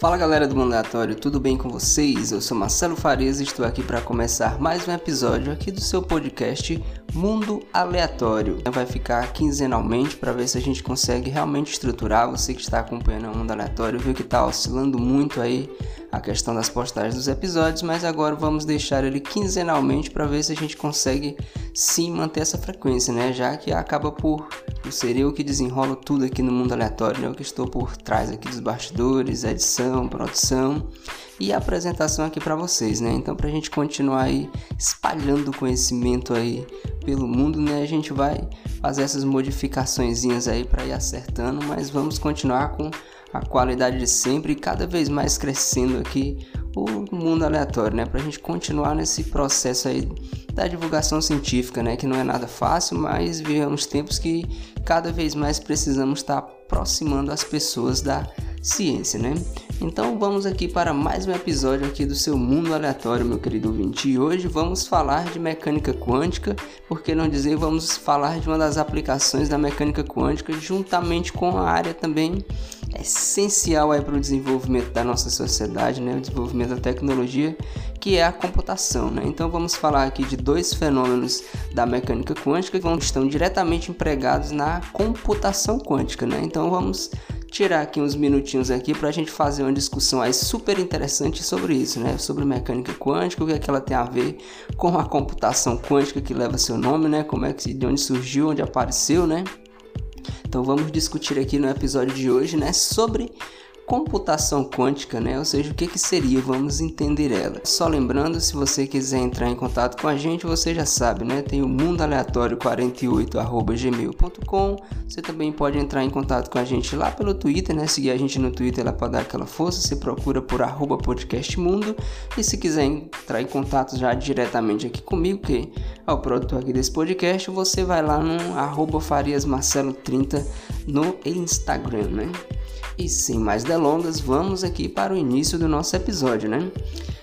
Fala galera do Mundo Aleatório, tudo bem com vocês? Eu sou Marcelo Farias e estou aqui para começar mais um episódio aqui do seu podcast Mundo Aleatório. Vai ficar quinzenalmente para ver se a gente consegue realmente estruturar. Você que está acompanhando o Mundo Aleatório viu que está oscilando muito aí a questão das postagens dos episódios, mas agora vamos deixar ele quinzenalmente para ver se a gente consegue sim manter essa frequência, né? Já que acaba por ser eu que desenrolo tudo aqui no mundo aleatório, né? Eu que estou por trás aqui dos bastidores, edição, produção e apresentação aqui para vocês, né? Então, para a gente continuar aí espalhando conhecimento aí pelo mundo, né? A gente vai fazer essas modificações aí para ir acertando, mas vamos continuar com a qualidade de sempre e cada vez mais crescendo aqui o mundo aleatório, né? Para a gente continuar nesse processo aí da divulgação científica, né? Que não é nada fácil, mas vivemos tempos que cada vez mais precisamos estar aproximando as pessoas da ciência, né? Então vamos aqui para mais um episódio aqui do seu mundo aleatório, meu querido ouvinte. E hoje vamos falar de mecânica quântica, por que não dizer vamos falar de uma das aplicações da mecânica quântica juntamente com a área também essencial para o desenvolvimento da nossa sociedade, né? O desenvolvimento da tecnologia, que é a computação, né? Então vamos falar aqui de dois fenômenos da mecânica quântica que estão diretamente empregados na computação quântica, né? Então vamos tirar aqui uns minutinhos aqui para a gente fazer uma discussão aí super interessante sobre isso, né? Sobre mecânica quântica, o que é que ela tem a ver com a computação quântica que leva seu nome, né? Como é que de onde surgiu, onde apareceu, né? Então vamos discutir aqui no episódio de hoje, né, sobre computação quântica, né? Ou seja, o que, que seria? Vamos entender ela. Só lembrando, se você quiser entrar em contato com a gente, você já sabe, né? Tem o mundo aleatório 48@gmail.com. Você também pode entrar em contato com a gente lá pelo Twitter, né? Seguir a gente no Twitter lá para dar aquela força. Você procura por arroba podcastmundo. E se quiser entrar em contato já diretamente aqui comigo, que é o produtor aqui desse podcast, você vai lá no arroba fariasmarcelo30 no Instagram, né? E sem mais delongas, vamos aqui para o início do nosso episódio, né?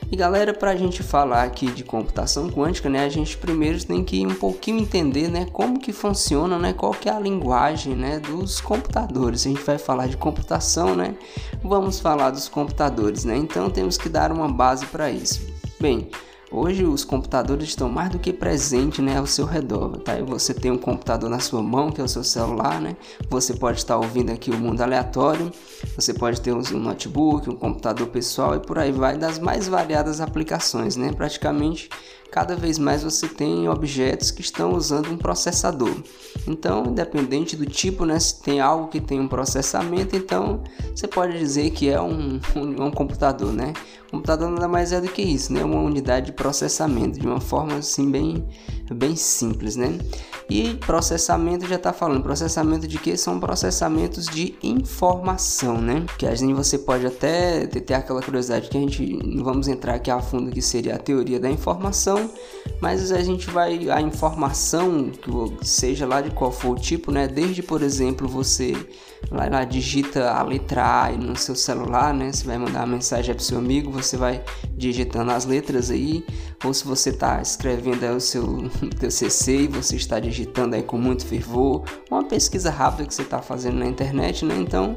E galera, para a gente falar aqui de computação quântica, né, a gente primeiro tem que um pouquinho entender, né, como que funciona, né, qual que é a linguagem, né, dos computadores. A gente vai falar de computação, né, vamos falar dos computadores, né. Então temos que dar uma base para isso. Bem, Hoje os computadores estão mais do que presentes né, ao seu redor. Tá? Você tem um computador na sua mão, que é o seu celular, né? Você pode estar ouvindo aqui o mundo aleatório, você pode ter um notebook, um computador pessoal e por aí vai das mais variadas aplicações, né? Praticamente cada vez mais você tem objetos que estão usando um processador. Então, independente do tipo, né, se tem algo que tem um processamento, então você pode dizer que é um, um, um computador, né? O computador nada mais é do que isso, né? Uma unidade de processamento, de uma forma assim bem, bem simples, né? E processamento já está falando, processamento de que são processamentos de informação, né? Que a gente você pode até ter, ter aquela curiosidade que a gente não vamos entrar aqui a fundo que seria a teoria da informação, mas a gente vai a informação que seja lá de qual for o tipo, né? Desde por exemplo você lá, lá digita a letra A no seu celular, né? Você vai mandar uma mensagem para seu amigo, você vai digitando as letras aí, ou se você está escrevendo o seu TCC e você está digitando aí com muito fervor, uma pesquisa rápida que você está fazendo na internet, né? Então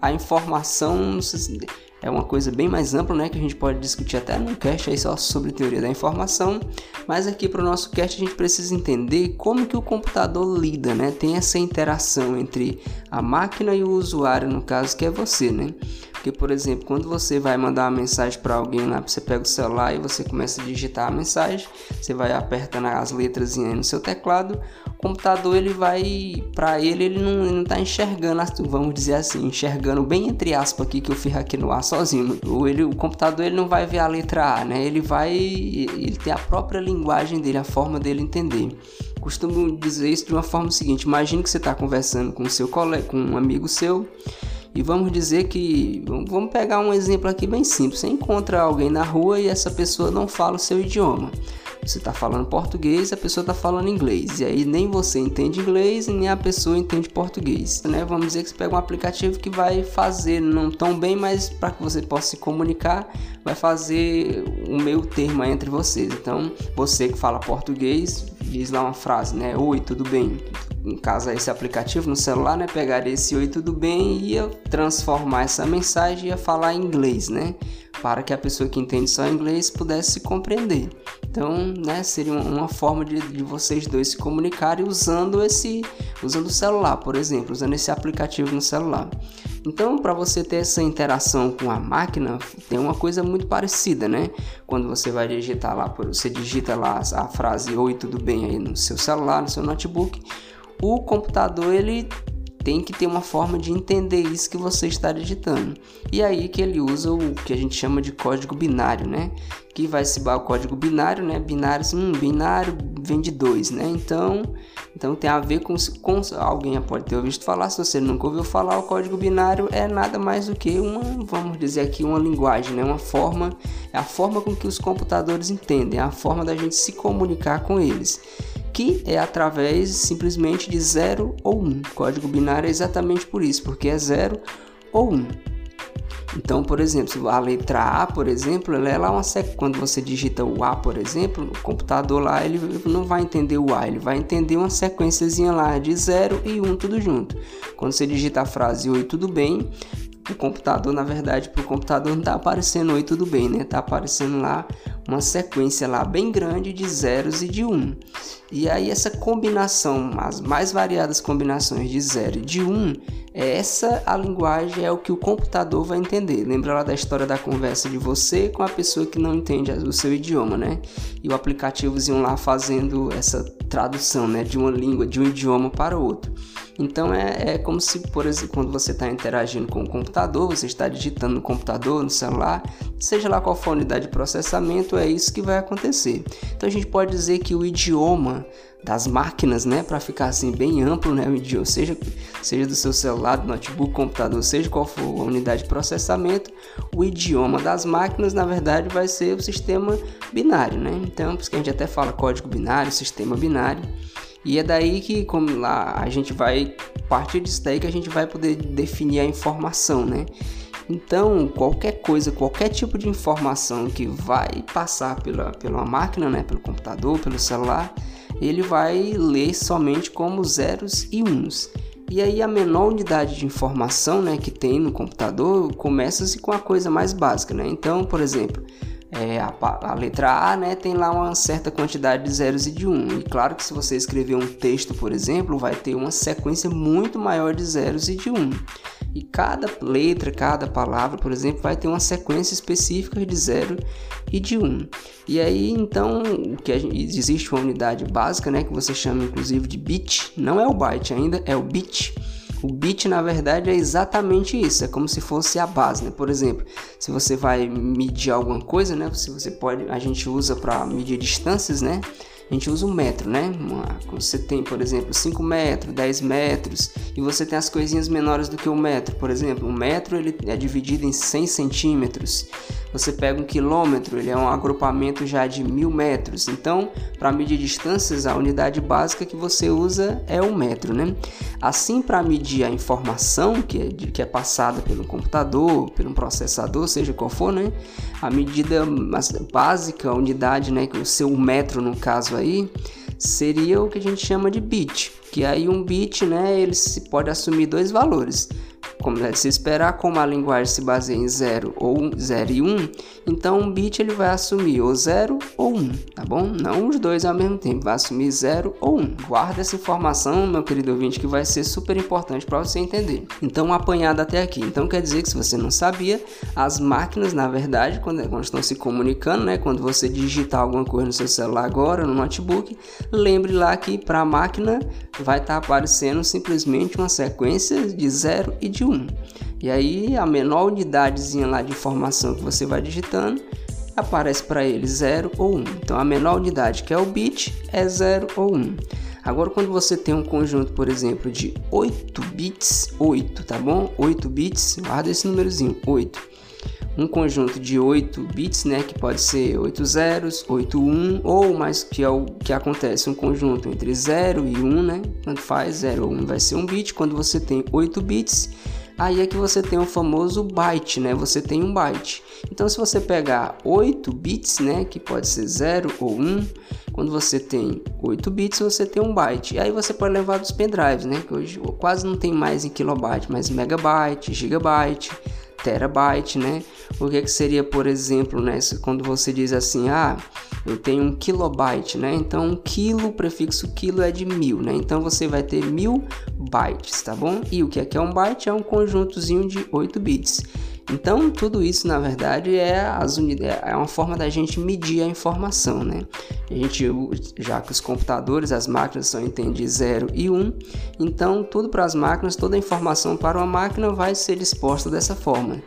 a informação é uma coisa bem mais ampla, né, que a gente pode discutir até no cast aí só sobre teoria da informação, mas aqui para o nosso cast a gente precisa entender como que o computador lida, né, tem essa interação entre a máquina e o usuário, no caso que é você, né, porque, por exemplo, quando você vai mandar uma mensagem para alguém lá, você pega o celular e você começa a digitar a mensagem, você vai apertando as letras no seu teclado, o computador ele vai, para ele, ele não, ele não tá enxergando, vamos dizer assim, enxergando bem entre aspas aqui que eu fiz aqui no ar sozinho. O, ele, o computador ele não vai ver a letra A, né? Ele vai, ele tem a própria linguagem dele, a forma dele entender costumo dizer isso de uma forma seguinte: imagine que você está conversando com seu colega, com um amigo seu, e vamos dizer que, vamos pegar um exemplo aqui bem simples: você encontra alguém na rua e essa pessoa não fala o seu idioma. Você está falando português, a pessoa está falando inglês. E aí nem você entende inglês nem a pessoa entende português. Né? Vamos dizer que você pega um aplicativo que vai fazer, não tão bem, mas para que você possa se comunicar, vai fazer o meio termo entre vocês. Então, você que fala português, diz lá uma frase, né? Oi, tudo bem? Em caso esse aplicativo no celular, né, pegaria esse oi tudo bem e ia transformar essa mensagem e ia falar em inglês, né, para que a pessoa que entende só inglês pudesse se compreender. Então, né, seria uma, forma de, de, vocês dois se comunicarem usando esse, usando o celular, por exemplo, usando esse aplicativo no celular. Então, para você ter essa interação com a máquina, tem uma coisa muito parecida, né? Quando você vai digitar lá, você digita lá a frase oi tudo bem aí no seu celular, no seu notebook, o computador ele tem que ter uma forma de entender isso que você está digitando. E aí que ele usa o que a gente chama de código binário, né? Que vai se o código binário, né? Binário, um binário vem de dois, né? Então, então tem a ver com, com alguém pode ter ouvido falar, se você nunca ouviu falar, o código binário é nada mais do que uma, vamos dizer aqui, uma linguagem, né? Uma forma, é a forma com que os computadores entendem, é a forma da gente se comunicar com eles que é através simplesmente de 0 ou 1. Um. Código binário é exatamente por isso, porque é 0 ou 1. Um. Então, por exemplo, a letra A, por exemplo, ela é lá uma sec... quando você digita o A, por exemplo, no computador lá, ele não vai entender o A, ele vai entender uma sequenciazinha lá de 0 e 1 um, tudo junto. Quando você digita a frase oi, tudo bem, o computador, na verdade, para o computador não tá aparecendo oi, tudo bem, né? Tá aparecendo lá uma sequência lá bem grande de zeros e de 1. Um. E aí essa combinação, as mais variadas combinações de 0 e de 1, um, é essa a linguagem, é o que o computador vai entender. Lembra lá da história da conversa de você com a pessoa que não entende o seu idioma, né? E o aplicativozinho lá fazendo essa tradução, né? De uma língua, de um idioma para outro. Então é, é como se, por exemplo, quando você está interagindo com o computador, você está digitando no computador, no celular, seja lá qual for a unidade de processamento, é isso que vai acontecer. Então a gente pode dizer que o idioma das máquinas, né, para ficar assim bem amplo, né, o idioma, seja, seja do seu celular, do notebook, computador, seja qual for a unidade de processamento, o idioma das máquinas, na verdade, vai ser o sistema binário, né? Então, por isso que a gente até fala código binário, sistema binário. E é daí que como lá a gente vai a partir disso daí que a gente vai poder definir a informação, né? Então, qualquer coisa, qualquer tipo de informação que vai passar pela, pela máquina, né, pelo computador, pelo celular, ele vai ler somente como zeros e uns. E aí a menor unidade de informação, né, que tem no computador começa-se com a coisa mais básica, né? Então, por exemplo, é, a, a, letra A né, tem lá uma certa quantidade de zeros e de 1. Um. E claro que se você escrever um texto, por exemplo, vai ter uma sequência muito maior de zeros e de 1. Um. E cada letra, cada palavra, por exemplo, vai ter uma sequência específica de 0 e de 1. Um. E aí, então, que gente, existe uma unidade básica, né, que você chama inclusive de bit, não é o byte ainda, é o bit o bit, na verdade, é exatamente isso. É como se fosse a base, né? Por exemplo, se você vai medir alguma coisa, né? Se você pode, a gente usa para medir distâncias, né? A gente usa um metro, né? Você tem, por exemplo, 5 metros, 10 metros, e você tem as coisinhas menores do que um metro. Por exemplo, um metro ele é dividido em 100 centímetros. Você pega um quilômetro, ele é um agrupamento já de mil metros. Então, para medir distâncias, a unidade básica que você usa é o metro, né? Assim, para medir a informação que é, que é passada pelo computador, pelo processador, seja qual for, né? A medida básica, a unidade, né? Que o seu metro, no caso aí, seria o que a gente chama de bit. Que aí um bit, né? Ele se pode assumir dois valores como se esperar, como a linguagem se baseia em 0 ou 0 e 1, um, então um bit ele vai assumir ou 0 ou 1, um, tá bom? Não os dois ao mesmo tempo, vai assumir 0 ou 1. Um. Guarda essa informação, meu querido ouvinte, que vai ser super importante para você entender. Então, apanhado até aqui. Então, quer dizer que se você não sabia, as máquinas, na verdade, quando, quando estão se comunicando, né, quando você digitar alguma coisa no seu celular agora, no notebook, lembre lá que para a máquina vai estar tá aparecendo simplesmente uma sequência de 0 e de 1. 1. E aí a menor unidadezinha lá de informação que você vai digitando aparece para ele 0 ou 1. Um. Então a menor unidade que é o bit é 0 ou 1. Um. Agora quando você tem um conjunto, por exemplo, de 8 bits, 8, tá bom? 8 bits, guarda esse númerozinho, 8 um conjunto de 8 bits, né, que pode ser 8 zeros, 8 1 ou mais que é o que acontece, um conjunto entre 0 e 1, né? Tanto faz, 0 ou 1 vai ser um bit. Quando você tem 8 bits, Aí é que você tem o famoso byte, né? Você tem um byte. Então, se você pegar 8 bits, né, que pode ser 0 ou 1, quando você tem 8 bits, você tem um byte. E aí você pode levar dos pendrives, né, que hoje quase não tem mais em kilobyte, mas megabyte, gigabyte, terabyte, né? O que, é que seria, por exemplo, né, quando você diz assim, ah, eu tenho um kilobyte, né? Então, um quilo, prefixo quilo é de mil, né? Então, você vai ter mil bytes, tá bom? E o que é que é um byte? É um conjuntozinho de 8 bits. Então, tudo isso, na verdade, é, é uma forma da gente medir a informação, né? A gente, já que os computadores, as máquinas só entendem 0 e 1, um, então tudo para as máquinas, toda a informação para uma máquina vai ser disposta dessa forma.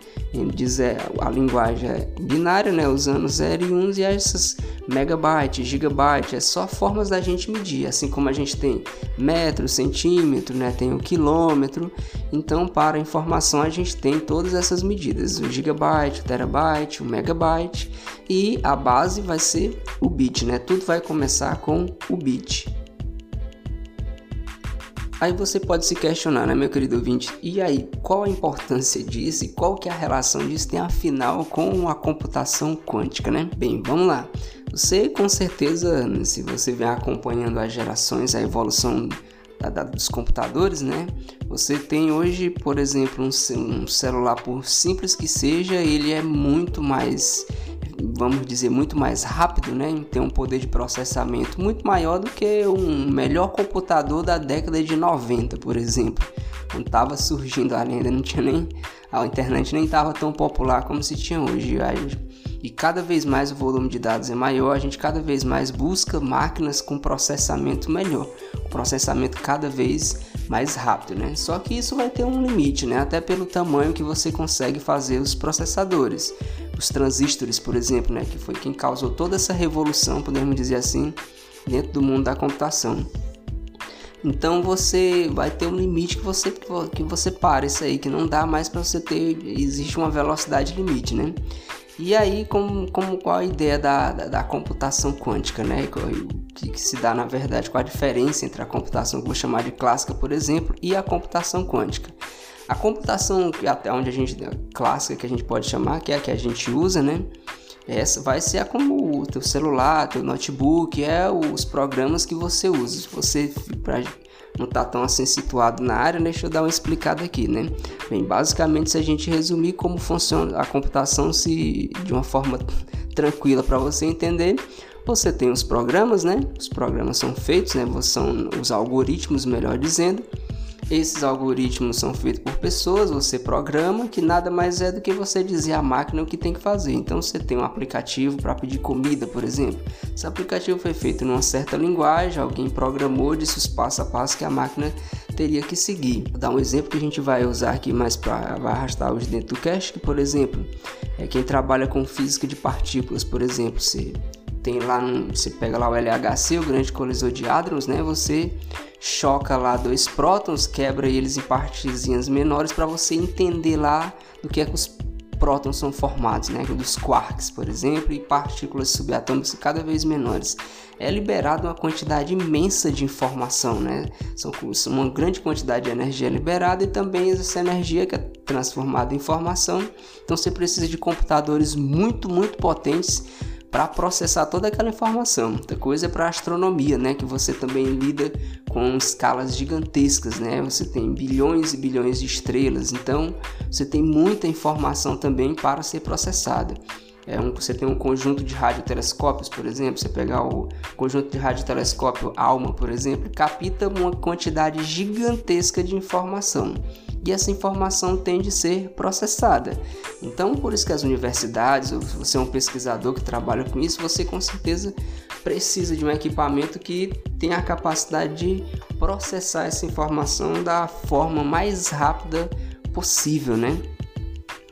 Dizer, a linguagem é binária, né? usando 0 e 1 e essas megabytes, gigabytes, é só formas da gente medir, assim como a gente tem metro, centímetro, né? tem o quilômetro. Então, para informação, a gente tem todas essas medidas: o gigabyte, o terabyte, o megabyte, e a base vai ser o bit, né? Tudo vai começar com o bit. Aí você pode se questionar, né, meu querido ouvinte? E aí, qual a importância disso e qual que é a relação disso tem afinal com a computação quântica, né? Bem, vamos lá. Você com certeza, se você vem acompanhando as gerações, a evolução da, da, dos computadores, né? Você tem hoje, por exemplo, um, um celular, por simples que seja, ele é muito mais vamos dizer, muito mais rápido, né? Tem um poder de processamento muito maior do que um melhor computador da década de 90, por exemplo. Quando estava surgindo ainda não tinha nem. A internet nem estava tão popular como se tinha hoje. E cada vez mais o volume de dados é maior, a gente cada vez mais busca máquinas com processamento melhor, processamento cada vez mais rápido, né? Só que isso vai ter um limite, né? Até pelo tamanho que você consegue fazer os processadores os transistores, por exemplo, né, que foi quem causou toda essa revolução, podemos dizer assim, dentro do mundo da computação. Então você vai ter um limite que você que você para isso aí, que não dá mais para você ter, existe uma velocidade limite, né? E aí, como, como qual a ideia da, da, da computação quântica, né? O que, que, se dá na verdade, qual a diferença entre a computação que vou chamar de clássica, por exemplo, e a computação quântica? A computação até onde a gente clássica que a gente pode chamar, que é a que a gente usa, né? Essa vai ser como o teu celular, teu notebook, é os programas que você usa. Se você pra, não está tão assim situado na área, deixa eu dar uma explicada aqui, né? Bem, basicamente, se a gente resumir como funciona a computação, se de uma forma tranquila para você entender, você tem os programas, né? Os programas são feitos, né? São os algoritmos, melhor dizendo esses algoritmos são feitos por pessoas, você programa, que nada mais é do que você dizer à máquina o que tem que fazer. Então você tem um aplicativo para pedir comida, por exemplo. Esse aplicativo foi feito numa certa linguagem, alguém programou, disse os passo a passo que a máquina teria que seguir. Vou dar um exemplo que a gente vai usar aqui mais para arrastar os dentro do cache, que por exemplo, é quem trabalha com física de partículas, por exemplo, você tem lá, você pega lá o LHC, o grande colisor de hadrons, né? Você choca lá dois prótons, quebra eles em partezinhas menores para você entender lá do que é que os prótons são formados, né? Dos quarks, por exemplo, e partículas subatômicas cada vez menores. É liberada uma quantidade imensa de informação, né? São uma grande quantidade de energia liberada e também essa energia que é transformada em informação. Então você precisa de computadores muito, muito potentes para processar toda aquela informação. Outra coisa é para astronomia, né, que você também lida com escalas gigantescas, né? Você tem bilhões e bilhões de estrelas, então você tem muita informação também para ser processada. É um, você tem um conjunto de radiotelescópios, por exemplo, você pegar o conjunto de radiotelescópio ALMA, por exemplo, capta uma quantidade gigantesca de informação e essa informação tem de ser processada. Então, por isso que as universidades, ou se você é um pesquisador que trabalha com isso, você com certeza precisa de um equipamento que tenha a capacidade de processar essa informação da forma mais rápida possível, né?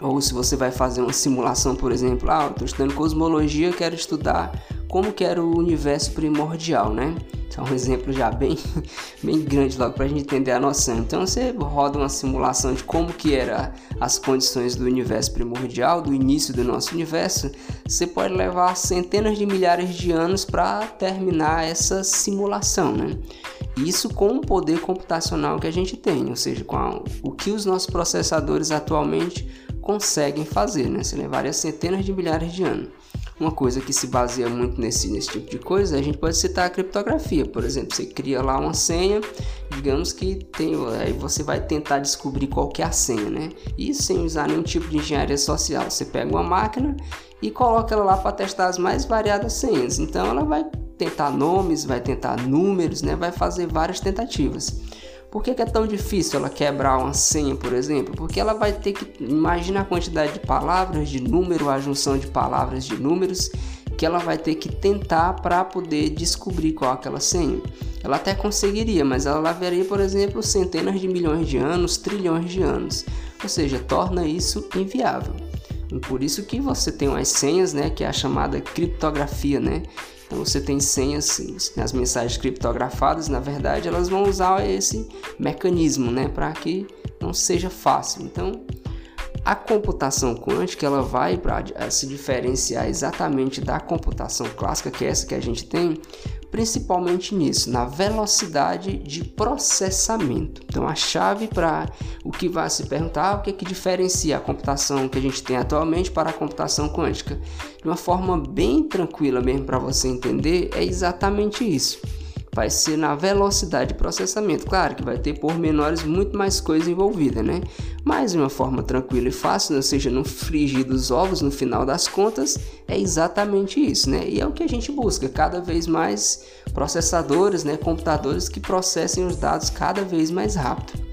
Ou se você vai fazer uma simulação, por exemplo, ah, estou estudando cosmologia, quero estudar como que era o universo primordial, né? é um exemplo já bem, bem grande logo para a gente entender a noção. Então você roda uma simulação de como que era as condições do universo primordial, do início do nosso universo. Você pode levar centenas de milhares de anos para terminar essa simulação, né? Isso com o poder computacional que a gente tem, ou seja, com a, o que os nossos processadores atualmente conseguem fazer, né? Se levaria centenas de milhares de anos. Uma coisa que se baseia muito nesse, nesse tipo de coisa, a gente pode citar a criptografia. Por exemplo, você cria lá uma senha, digamos que tem, aí você vai tentar descobrir qual que é senha, né? E sem usar nenhum tipo de engenharia social. Você pega uma máquina e coloca ela lá para testar as mais variadas senhas. Então ela vai tentar nomes, vai tentar números, né? Vai fazer várias tentativas. Por que, que, é tão difícil ela quebrar uma senha, por exemplo? Porque ela vai ter que imaginar a quantidade de palavras, de número, a junção de palavras, de números que ela vai ter que tentar para poder descobrir qual é aquela senha. Ela até conseguiria, mas ela levaria, por exemplo, centenas de milhões de anos, trilhões de anos. Ou seja, torna isso inviável. E por isso que você tem umas senhas, né, que é a chamada criptografia, né? Então você tem senhas, as mensagens criptografadas, na verdade, elas vão usar esse mecanismo, né, para que não seja fácil. Então, a computação quântica ela vai para se diferenciar exatamente da computação clássica, que é essa que a gente tem, principalmente nisso, na velocidade de processamento. Então, a chave para o que vai se perguntar, o que, é que diferencia a computação que a gente tem atualmente para a computação quântica, de uma forma bem tranquila mesmo para você entender, é exatamente isso vai ser na velocidade de processamento. Claro que vai ter por menores muito mais coisa envolvida, né? Mas de uma forma tranquila e fácil, ou seja, não frigir dos ovos no final das contas, é exatamente isso, né? E é o que a gente busca, cada vez mais processadores, né, computadores que processem os dados cada vez mais rápido.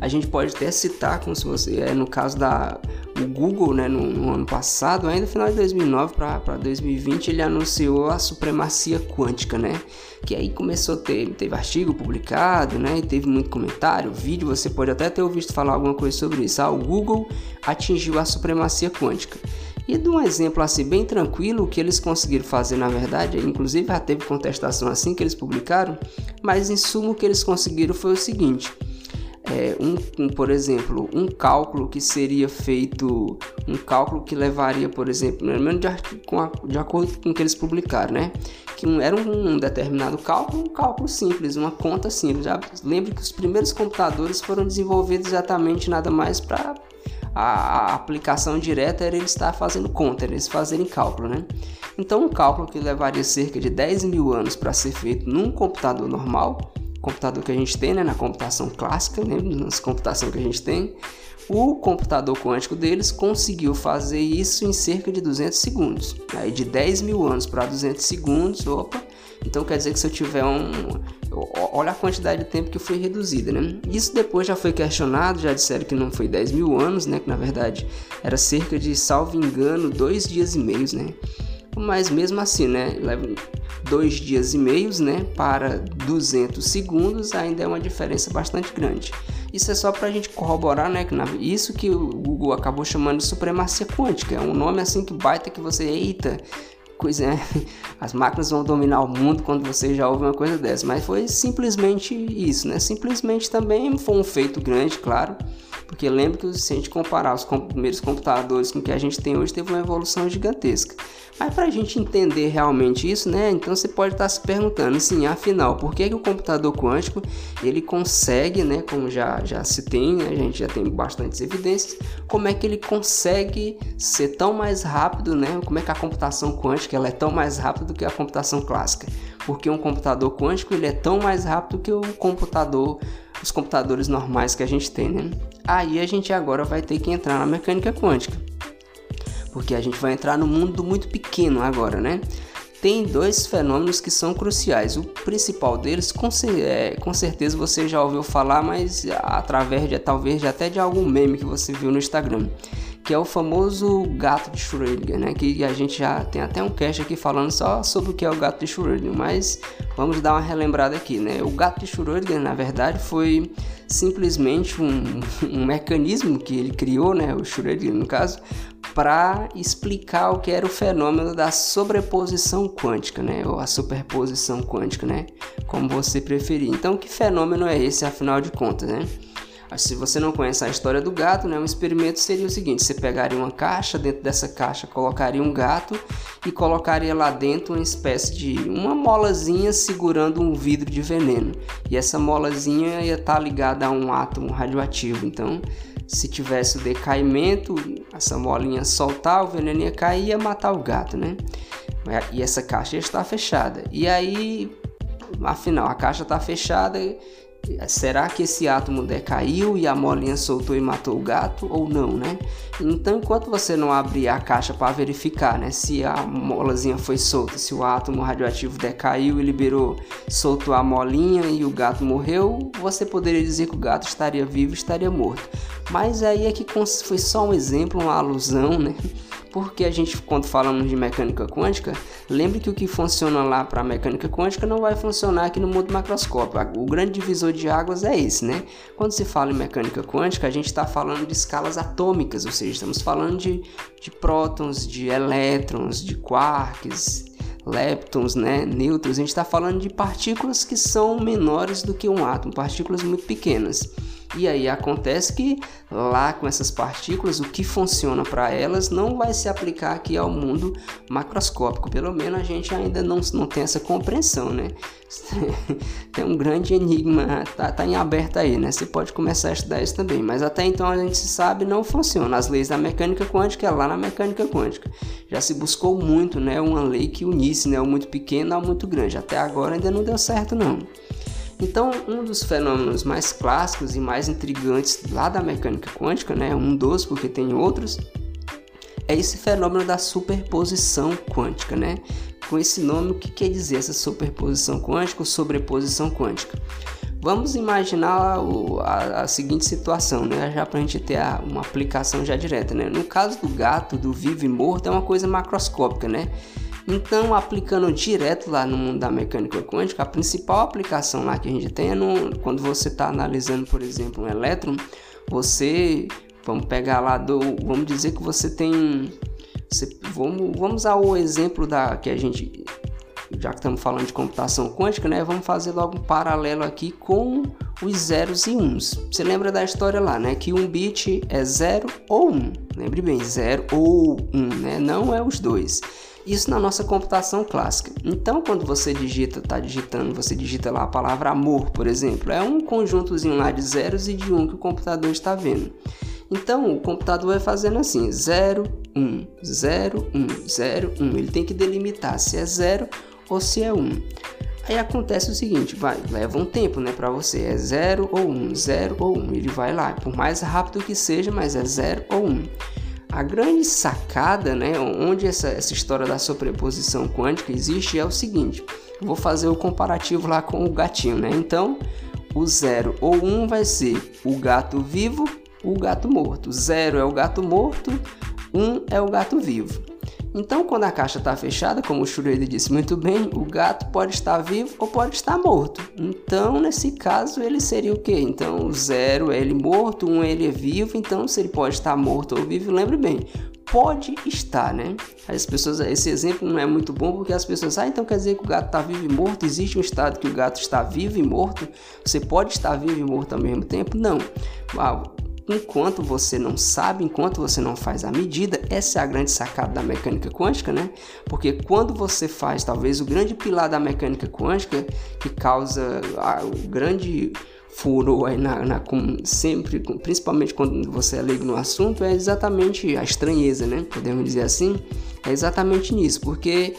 A gente pode até citar, como se você é no caso da o Google, né, no, no, ano passado, ainda final de 2009 para 2020, ele anunciou a supremacia quântica, né? Que aí começou a ter, teve artigo publicado, né? E teve muito comentário, vídeo, você pode até ter ouvido falar alguma coisa sobre isso. Ah, o Google atingiu a supremacia quântica. E de um exemplo assim bem tranquilo, o que eles conseguiram fazer na verdade, inclusive já teve contestação assim que eles publicaram, mas em suma o que eles conseguiram foi o seguinte: é, um, um, por exemplo, um cálculo que seria feito, um cálculo que levaria, por exemplo, de, de acordo com o que eles publicaram, né? Que um, era um, um, determinado cálculo, um cálculo simples, uma conta simples. Já lembre que os primeiros computadores foram desenvolvidos exatamente nada mais para a, a, aplicação direta era ele estar fazendo conta, eles fazerem cálculo, né? Então, um cálculo que levaria cerca de 10 mil anos para ser feito num computador normal computador que a gente tem, né, na computação clássica, né, na computação que a gente tem, o computador quântico deles conseguiu fazer isso em cerca de 200 segundos. Aí de 10 mil anos para 200 segundos, opa, então quer dizer que se eu tiver um. Olha a quantidade de tempo que foi reduzida, né? Isso depois já foi questionado, já disseram que não foi 10 mil anos, né? Que na verdade era cerca de, salvo engano, dois dias e meios, né? Mas mesmo assim, né? Leva dois dias e meios, né? Para 200 segundos ainda é uma diferença bastante grande. Isso é só para a gente corroborar, né? Que na, isso que o Google acabou chamando de supremacia quântica. É um nome assim que baita que você, eita, coisa, é, as máquinas vão dominar o mundo quando você já ouve uma coisa dessa. Mas foi simplesmente isso, né? Simplesmente também foi um feito grande, claro. Porque lembra que se a gente comparar os primeiros computadores com o que a gente tem hoje, teve uma evolução gigantesca. Mas para a gente entender realmente isso, né? Então você pode estar se perguntando, assim, afinal, por que, que o computador quântico ele consegue, né? Como já, já se tem, né, a gente já tem bastantes evidências, como é que ele consegue ser tão mais rápido, né? Como é que a computação quântica ela é tão mais rápida do que a computação clássica? Porque um computador quântico ele é tão mais rápido que o computador, os computadores normais que a gente tem, né? Aí a gente agora vai ter que entrar na mecânica quântica porque a gente vai entrar no mundo muito pequeno agora, né? Tem dois fenômenos que são cruciais. O principal deles, com, é, com certeza você já ouviu falar, mas através de talvez até de algum meme que você viu no Instagram, que é o famoso gato de Schrödinger, né? Que a gente já tem até um cast aqui falando só sobre o que é o gato de Schrödinger, mas vamos dar uma relembrada aqui, né? O gato de Schrödinger, na verdade, foi simplesmente um, um mecanismo que ele criou, né? O Schrödinger, no caso, para explicar o que era o fenômeno da sobreposição quântica, né? Ou a superposição quântica, né? Como você preferir. Então, que fenômeno é esse, afinal de contas, né? Se você não conhece a história do gato, né, um experimento seria o seguinte: você pegaria uma caixa, dentro dessa caixa colocaria um gato e colocaria lá dentro uma espécie de uma molazinha segurando um vidro de veneno. E essa molazinha ia estar tá ligada a um átomo radioativo. Então, se tivesse o decaimento, essa molinha soltar, o veneno ia cair e ia matar o gato, né? E essa caixa está fechada. E aí, afinal, a caixa está fechada Será que esse átomo decaiu e a molinha soltou e matou o gato ou não, né? Então, enquanto você não abrir a caixa para verificar, né, se a molazinha foi solta, se o átomo radioativo decaiu e liberou, soltou a molinha e o gato morreu, você poderia dizer que o gato estaria vivo, estaria morto. Mas aí é que foi só um exemplo, uma alusão, né? Porque a gente, quando falamos de mecânica quântica, lembre que o que funciona lá para a mecânica quântica não vai funcionar aqui no mundo macroscópico. O grande divisor de águas é esse, né? Quando se fala em mecânica quântica, a gente está falando de escalas atômicas, ou seja, estamos falando de, de prótons, de elétrons, de quarks, leptons, né, nêutrons, a gente está falando de partículas que são menores do que um átomo, partículas muito pequenas. E aí acontece que lá com essas partículas, o que funciona para elas não vai se aplicar aqui ao mundo macroscópico. Pelo menos a gente ainda não, não tem essa compreensão, né? tem um grande enigma, tá, tá em aberto aí, né? Você pode começar a estudar isso também, mas até então a gente sabe não funciona. As leis da mecânica quântica é lá na mecânica quântica. Já se buscou muito, né? Uma lei que unisse, né? O muito pequeno ao muito grande. Até agora ainda não deu certo, não. Então, um dos fenômenos mais clássicos e mais intrigantes lá da mecânica quântica, né, um dos, porque tem outros, é esse fenômeno da superposição quântica, né? Com esse nome, o que quer dizer essa superposição quântica ou sobreposição quântica? Vamos imaginar o, a, a, seguinte situação, né? Já para a gente ter a, uma aplicação já direta, né? No caso do gato, do vivo e morto, é uma coisa macroscópica, né? Então, aplicando direto lá no mundo da mecânica quântica, a principal aplicação lá que a gente tem é no, quando você está analisando, por exemplo, um elétron, você, vamos pegar lá do, vamos dizer que você tem, você, vamos, vamos usar o exemplo da que a gente, já que estamos falando de computação quântica, né? Vamos fazer logo um paralelo aqui com os zeros e uns. Você lembra da história lá, né? Que um bit é zero ou um. Lembre bem, zero ou um, né? Não é os dois. Isso na nossa computação clássica. Então, quando você digita, está digitando, você digita lá a palavra amor, por exemplo, é um conjuntozinho lá de zeros e de um que o computador está vendo. Então, o computador vai fazendo assim: 0, 1, 0, 1, 0, 1. Ele tem que delimitar se é 0 ou se é 1. Aí acontece o seguinte, vai, leva um tempo, né, para você, é 0 ou 1, 0 ou 1. Ele vai lá, por mais rápido que seja, mas é 0 ou 1. A grande sacada, né, onde essa, essa história da sobreposição quântica existe é o seguinte: vou fazer o comparativo lá com o gatinho, né? Então, o 0 ou 1 um vai ser o gato vivo, o gato morto. 0 é o gato morto, 1 um é o gato vivo. Então, quando a caixa está fechada, como o Schroeder disse muito bem, o gato pode estar vivo ou pode estar morto. Então, nesse caso, ele seria o quê? Então, zero é ele morto, um ele é vivo. Então, se ele pode estar morto ou vivo, lembre bem, pode estar, né? As pessoas, esse exemplo não é muito bom porque as pessoas, ah, então quer dizer que o gato está vivo e morto? Existe um estado que o gato está vivo e morto? Você pode estar vivo e morto ao mesmo tempo? Não. Ah, enquanto você não sabe, enquanto você não faz a medida, essa é a grande sacada da mecânica quântica, né? Porque quando você faz, talvez o grande pilar da mecânica quântica que causa o grande furor aí na, na sempre, principalmente quando você é leigo no assunto, é exatamente a estranheza, né? Podemos dizer assim, é exatamente nisso, porque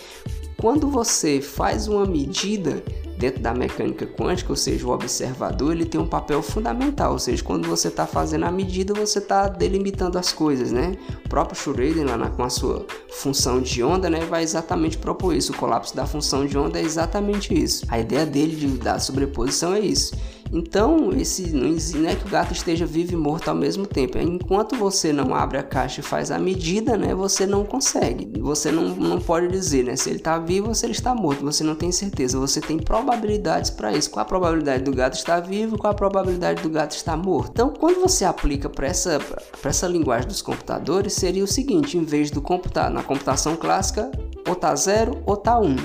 quando você faz uma medida dentro da mecânica quântica, ou seja, o observador ele tem um papel fundamental, ou seja, quando você está fazendo a medida, você está delimitando as coisas, né? O próprio Schroeder, lá na, com a sua função de onda, né, vai exatamente propor isso. O colapso da função de onda é exatamente isso. A ideia dele de, da sobreposição é isso. Então, esse não é que o gato esteja vivo e morto ao mesmo tempo. É enquanto você não abre a caixa e faz a medida, né, você não consegue. Você não, não pode dizer né, se ele está vivo ou se ele está morto. Você não tem certeza. Você tem probabilidades para isso. Qual a probabilidade do gato estar vivo? Qual a probabilidade do gato estar morto? Então, quando você aplica para essa, essa linguagem dos computadores, seria o seguinte: em vez do computar na computação clássica, ou tá zero ou tá um.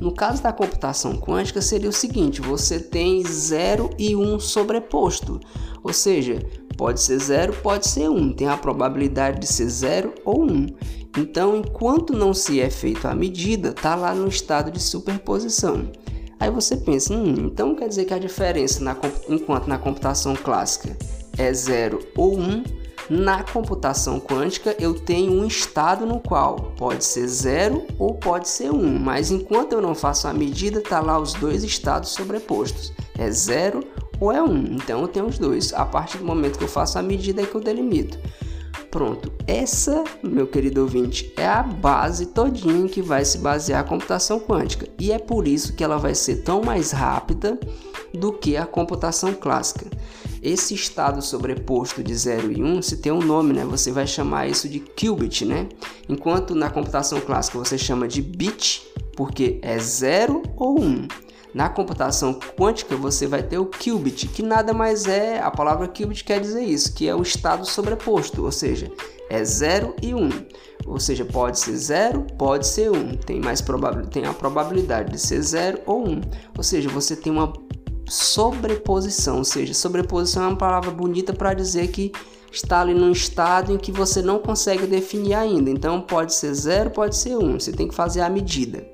No caso da computação quântica, seria o seguinte: você tem 0 e 1 um sobreposto. Ou seja, Pode ser 0, pode ser 1. Um. Tem a probabilidade de ser 0 ou 1. Um. Então, enquanto não se é feito a medida, está lá no estado de superposição. Aí você pensa, hum, então quer dizer que a diferença na, enquanto na computação clássica é 0 ou 1, um, na computação quântica eu tenho um estado no qual pode ser 0 ou pode ser 1, um, mas enquanto eu não faço a medida, está lá os dois estados sobrepostos, é 0 ou é 1, um. então eu tenho os dois. A partir do momento que eu faço a medida é que eu delimito. Pronto, essa, meu querido ouvinte, é a base todinha que vai se basear a computação quântica. E é por isso que ela vai ser tão mais rápida do que a computação clássica. Esse estado sobreposto de 0 e 1, um, se tem um nome, né? Você vai chamar isso de qubit, né? Enquanto na computação clássica você chama de bit, porque é 0 ou 1. Um. Na computação quântica você vai ter o qubit, que nada mais é, a palavra qubit quer dizer isso, que é o estado sobreposto, ou seja, é 0 e 1. Um. Ou seja, pode ser 0, pode ser 1. Um. Tem mais probabilidade, tem a probabilidade de ser 0 ou 1. Um. Ou seja, você tem uma sobreposição, ou seja, sobreposição é uma palavra bonita para dizer que está ali num estado em que você não consegue definir ainda. Então pode ser 0, pode ser 1. Um. Você tem que fazer a medida.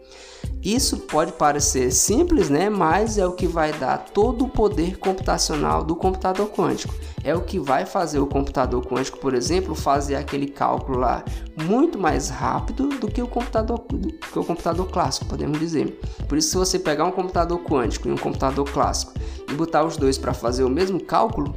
Isso pode parecer simples, né? mas é o que vai dar todo o poder computacional do computador quântico. É o que vai fazer o computador quântico, por exemplo, fazer aquele cálculo lá muito mais rápido do que o computador, do que o computador clássico, podemos dizer. Por isso, se você pegar um computador quântico e um computador clássico e botar os dois para fazer o mesmo cálculo,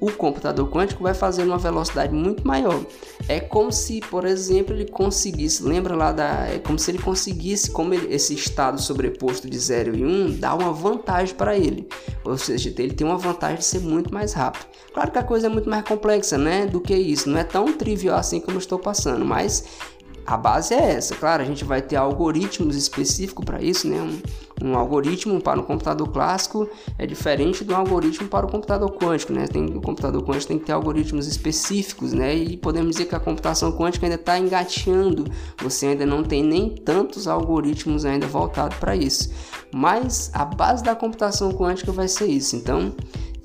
o computador quântico vai fazer uma velocidade muito maior. É como se, por exemplo, ele conseguisse, lembra lá da, é como se ele conseguisse, como ele, esse estado sobreposto de 0 e 1, um, dar uma vantagem para ele. Ou seja, ele tem uma vantagem de ser muito mais rápido. Claro que a coisa é muito mais complexa, né, do que isso. Não é tão trivial assim como eu estou passando, mas a base é essa. Claro, a gente vai ter algoritmos específicos para isso, né? Um, um, algoritmo para um computador clássico é diferente do algoritmo para o computador quântico, né? Tem, o computador quântico tem que ter algoritmos específicos, né? E podemos dizer que a computação quântica ainda está engateando. Você ainda não tem nem tantos algoritmos ainda voltados para isso. Mas a base da computação quântica vai ser isso. Então,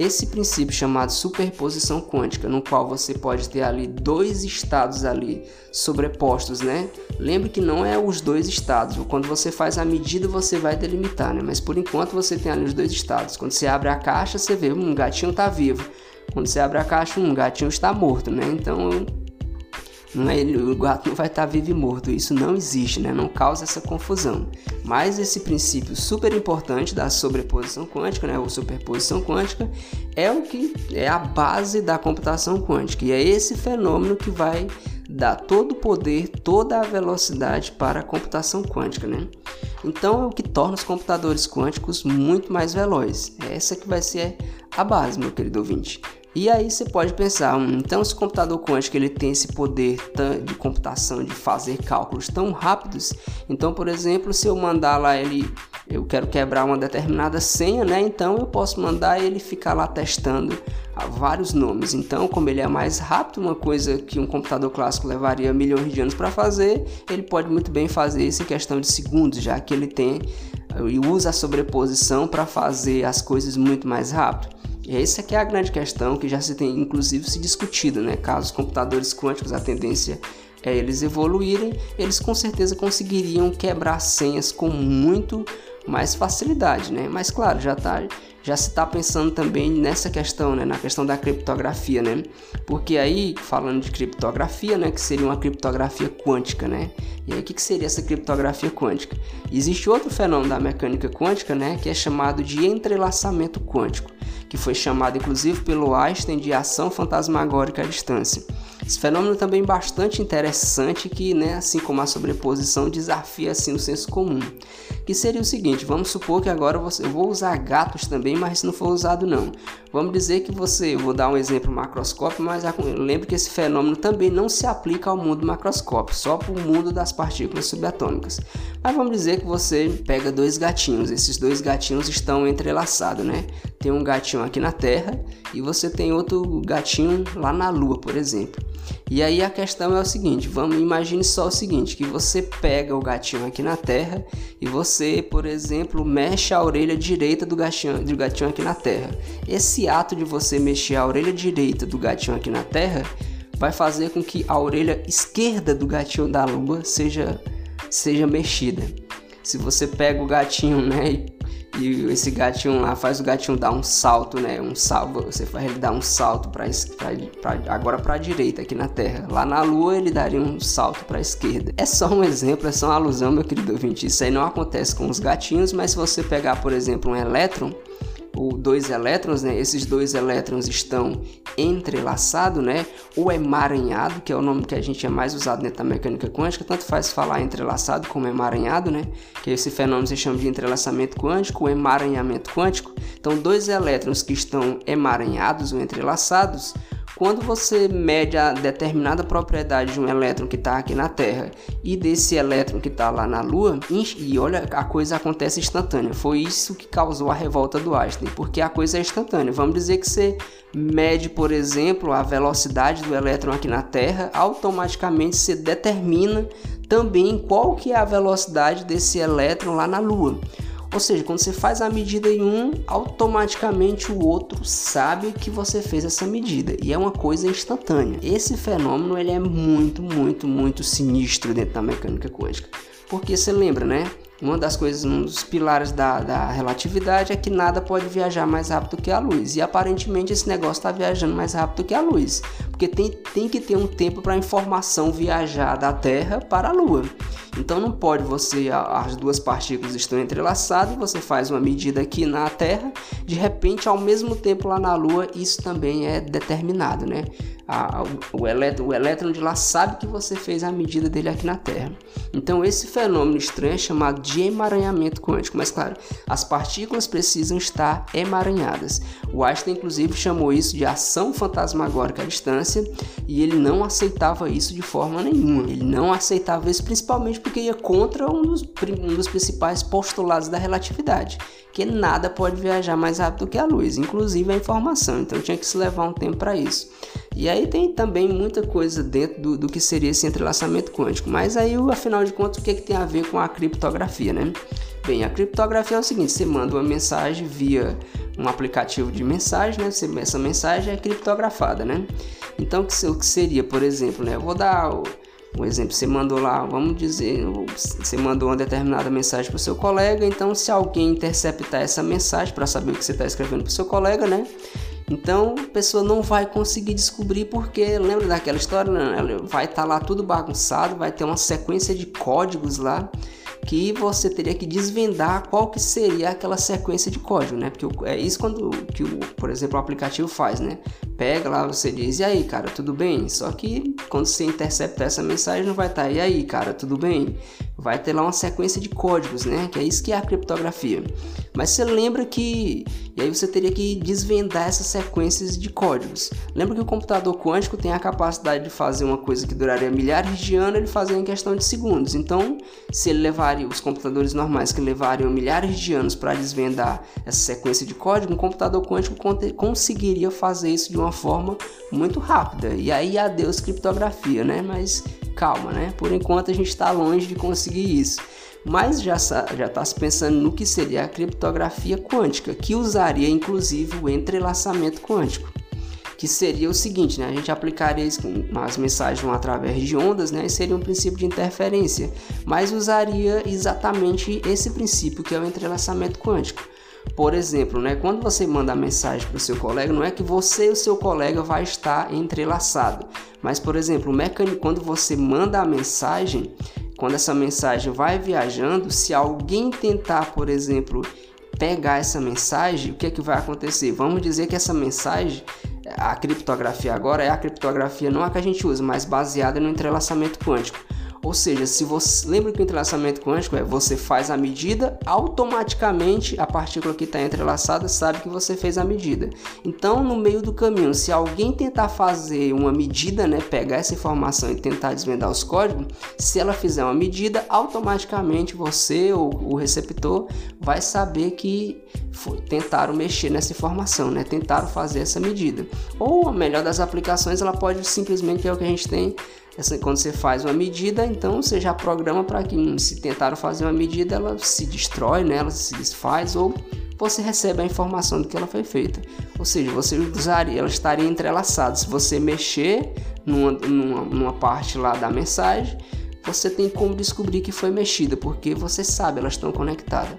esse princípio chamado superposição quântica, no qual você pode ter ali dois estados ali sobrepostos, né? Lembre que não é os dois estados. Quando você faz a medida, você vai delimitar, né? Mas por enquanto você tem ali os dois estados. Quando você abre a caixa, você vê um gatinho está vivo. Quando você abre a caixa, um gatinho está morto, né? Então não é, o gato não vai estar vivo e morto, isso não existe, né? não causa essa confusão. Mas esse princípio super importante da sobreposição quântica, né? ou superposição quântica, é o que é a base da computação quântica, e é esse fenômeno que vai dar todo o poder, toda a velocidade para a computação quântica. Né? Então é o que torna os computadores quânticos muito mais velozes. Essa que vai ser a base, meu querido ouvinte. E aí você pode pensar, então se o computador quântico ele tem esse poder de computação de fazer cálculos tão rápidos, então por exemplo, se eu mandar lá ele, eu quero quebrar uma determinada senha, né? Então eu posso mandar ele ficar lá testando vários nomes. Então, como ele é mais rápido, uma coisa que um computador clássico levaria milhões de anos para fazer, ele pode muito bem fazer isso em questão de segundos, já que ele tem e usa a sobreposição para fazer as coisas muito mais rápido. E essa aqui é a grande questão que já se tem inclusive se discutido, né? Caso os computadores quânticos a tendência é eles evoluírem, eles com certeza conseguiriam quebrar senhas com muito mais facilidade, né? Mas claro, já tá já se está pensando também nessa questão, né, na questão da criptografia, né? Porque aí, falando de criptografia, né, que seria uma criptografia quântica, né? E aí, o que, que seria essa criptografia quântica? Existe outro fenômeno da mecânica quântica, né, que é chamado de entrelaçamento quântico que foi chamado inclusive pelo Einstein de ação fantasmagórica à distância. Esse fenômeno também bastante interessante que, né, assim como a sobreposição, desafia assim o senso comum. Que seria o seguinte, vamos supor que agora você, eu vou usar gatos também, mas se não for usado não. Vamos dizer que você, vou dar um exemplo macroscópio, mas lembre que esse fenômeno também não se aplica ao mundo macroscópio, só para o mundo das partículas subatômicas. Mas vamos dizer que você pega dois gatinhos, esses dois gatinhos estão entrelaçados, né? Tem um gatinho aqui na Terra e você tem outro gatinho lá na Lua, por exemplo. E aí a questão é o seguinte, vamos imagine só o seguinte, que você pega o gatinho aqui na Terra e você, por exemplo, mexe a orelha direita do gatinho, do gatinho aqui na Terra. Esse ato de você mexer a orelha direita do gatinho aqui na Terra vai fazer com que a orelha esquerda do gatinho da Lua seja seja mexida. Se você pega o gatinho, né, e esse gatinho lá faz o gatinho dar um salto, né? Um salto, você faz ele dar um salto para agora para a direita aqui na Terra. Lá na Lua ele daria um salto para a esquerda. É só um exemplo, é só uma alusão, meu querido ouvinte. Isso aí não acontece com os gatinhos, mas se você pegar, por exemplo, um elétron o dois elétrons, né? Esses dois elétrons estão entrelaçados, né? Ou emaranhado, que é o nome que a gente é mais usado dentro da mecânica quântica, tanto faz falar entrelaçado como emaranhado, né? Que esse fenômeno se chama de entrelaçamento quântico ou emaranhamento quântico. Então, dois elétrons que estão emaranhados ou entrelaçados quando você mede a determinada propriedade de um elétron que está aqui na Terra e desse elétron que está lá na Lua, e olha, a coisa acontece instantânea. Foi isso que causou a revolta do Einstein, porque a coisa é instantânea. Vamos dizer que você mede, por exemplo, a velocidade do elétron aqui na Terra, automaticamente você determina também qual que é a velocidade desse elétron lá na Lua. Ou seja, quando você faz a medida em um, automaticamente o outro sabe que você fez essa medida e é uma coisa instantânea. Esse fenômeno ele é muito, muito, muito sinistro dentro da mecânica quântica. Porque você lembra, né? Uma das coisas, um dos pilares da, da relatividade é que nada pode viajar mais rápido que a luz. E aparentemente esse negócio está viajando mais rápido que a luz. Porque tem, tem que ter um tempo para a informação viajar da Terra para a Lua. Então não pode você, as duas partículas estão entrelaçadas, você faz uma medida aqui na Terra, de repente ao mesmo tempo lá na Lua, isso também é determinado, né? A, o, elétron, o elétron de lá sabe que você fez a medida dele aqui na Terra. Então esse fenômeno estranho é chamado de emaranhamento quântico, mas claro, as partículas precisam estar emaranhadas. O Einstein inclusive chamou isso de ação fantasmagórica à distância e ele não aceitava isso de forma nenhuma. Ele não aceitava isso principalmente porque ia contra um dos, um dos principais postulados da relatividade, que nada pode viajar mais rápido que a luz, inclusive a informação. Então tinha que se levar um tempo para isso. E aí tem também muita coisa dentro do, do que seria esse entrelaçamento quântico. Mas aí, afinal de contas, o que, é que tem a ver com a criptografia, né? Bem, a criptografia é o seguinte: você manda uma mensagem via um aplicativo de mensagem, né? Essa mensagem é criptografada, né? Então, o que seria, por exemplo, né? Eu vou dar um exemplo, você mandou lá, vamos dizer, você mandou uma determinada mensagem para o seu colega, então se alguém interceptar essa mensagem para saber o que você está escrevendo para o seu colega, né? Então a pessoa não vai conseguir descobrir porque lembra daquela história? Não, vai estar tá lá tudo bagunçado, vai ter uma sequência de códigos lá que você teria que desvendar qual que seria aquela sequência de código, né? Porque é isso quando que o, por exemplo, o aplicativo faz, né? Pega lá, você diz, e aí, cara, tudo bem? Só que quando você interceptar essa mensagem não vai estar, tá, e aí, cara, tudo bem? Vai ter lá uma sequência de códigos, né? Que é isso que é a criptografia. Mas você lembra que e aí você teria que desvendar essas sequências de códigos. Lembra que o computador quântico tem a capacidade de fazer uma coisa que duraria milhares de anos, ele fazia em questão de segundos. Então, se ele levaria os computadores normais que levariam milhares de anos para desvendar essa sequência de código, um computador quântico conseguiria fazer isso de uma forma muito rápida. E aí adeus criptografia, né? Mas calma, né? Por enquanto a gente está longe de conseguir isso mas já está se pensando no que seria a criptografia quântica, que usaria inclusive o entrelaçamento quântico, que seria o seguinte, né? A gente aplicaria as mensagens através de ondas, né? E seria um princípio de interferência, mas usaria exatamente esse princípio que é o entrelaçamento quântico. Por exemplo, né, quando você manda a mensagem para o seu colega, não é que você e o seu colega vai estar entrelaçado, mas por exemplo, o quando você manda a mensagem, quando essa mensagem vai viajando, se alguém tentar, por exemplo, pegar essa mensagem, o que é que vai acontecer? Vamos dizer que essa mensagem, a criptografia agora é a criptografia não a que a gente usa, mas baseada no entrelaçamento quântico. Ou seja, se você lembra que o entrelaçamento quântico é você faz a medida, automaticamente a partícula que está entrelaçada sabe que você fez a medida. Então, no meio do caminho, se alguém tentar fazer uma medida, né, pegar essa informação e tentar desvendar os códigos, se ela fizer uma medida, automaticamente você ou o receptor vai saber que foi, tentaram mexer nessa informação, né, tentaram fazer essa medida. Ou a melhor das aplicações, ela pode simplesmente é o que a gente tem essa, quando você faz uma medida, então você já programa para que se tentaram fazer uma medida, ela se destrói, né? ela se desfaz ou você recebe a informação do que ela foi feita. Ou seja, você usaria, ela estaria entrelaçada. Se você mexer numa, numa, numa parte lá da mensagem, você tem como descobrir que foi mexida, porque você sabe, elas estão conectadas.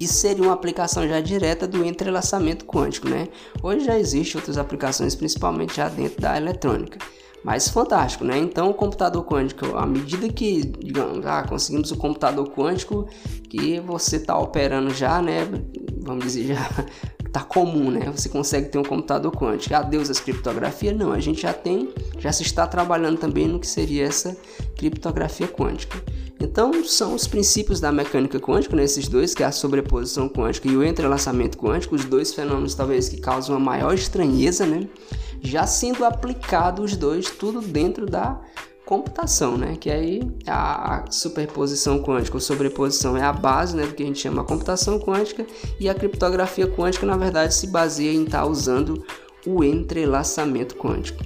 Isso seria uma aplicação já direta do entrelaçamento quântico, né? Hoje já existem outras aplicações, principalmente já dentro da eletrônica. Mas fantástico, né? Então o computador quântico, à medida que, digamos, ah, conseguimos o computador quântico que você está operando já, né? Vamos dizer, já tá comum, né? Você consegue ter um computador quântico. Adeus as criptografia? Não, a gente já tem, já se está trabalhando também no que seria essa criptografia quântica. Então, são os princípios da mecânica quântica, né? esses dois, que é a sobreposição quântica e o entrelaçamento quântico, os dois fenômenos talvez que causam a maior estranheza, né? já sendo aplicados os dois, tudo dentro da computação, né? Que aí a superposição quântica ou sobreposição é a base, né, do que a gente chama computação quântica e a criptografia quântica, na verdade, se baseia em estar tá usando o entrelaçamento quântico.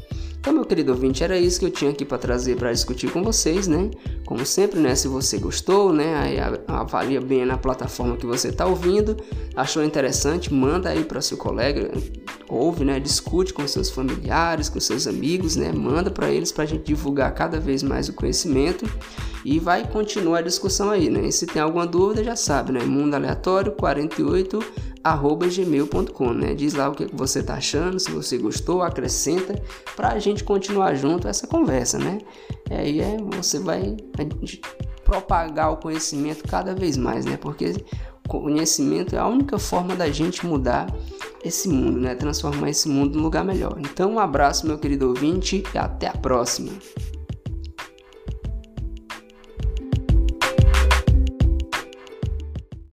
Então, meu querido ouvinte, era isso que eu tinha aqui para trazer para discutir com vocês, né? Como sempre, né? Se você gostou, né? Aí avalia bem na plataforma que você está ouvindo, achou interessante, manda aí para seu colega, ouve, né? Discute com seus familiares, com seus amigos, né? Manda para eles para a gente divulgar cada vez mais o conhecimento e vai continuar a discussão aí, né? E se tem alguma dúvida, já sabe, né? Mundo Aleatório 48 arroba gmail.com, né? Diz lá o que você tá achando, se você gostou, acrescenta para a gente continuar junto essa conversa, né? E aí é, você vai propagar o conhecimento cada vez mais, né? Porque conhecimento é a única forma da gente mudar esse mundo, né? Transformar esse mundo num lugar melhor. Então, um abraço, meu querido ouvinte, e até a próxima.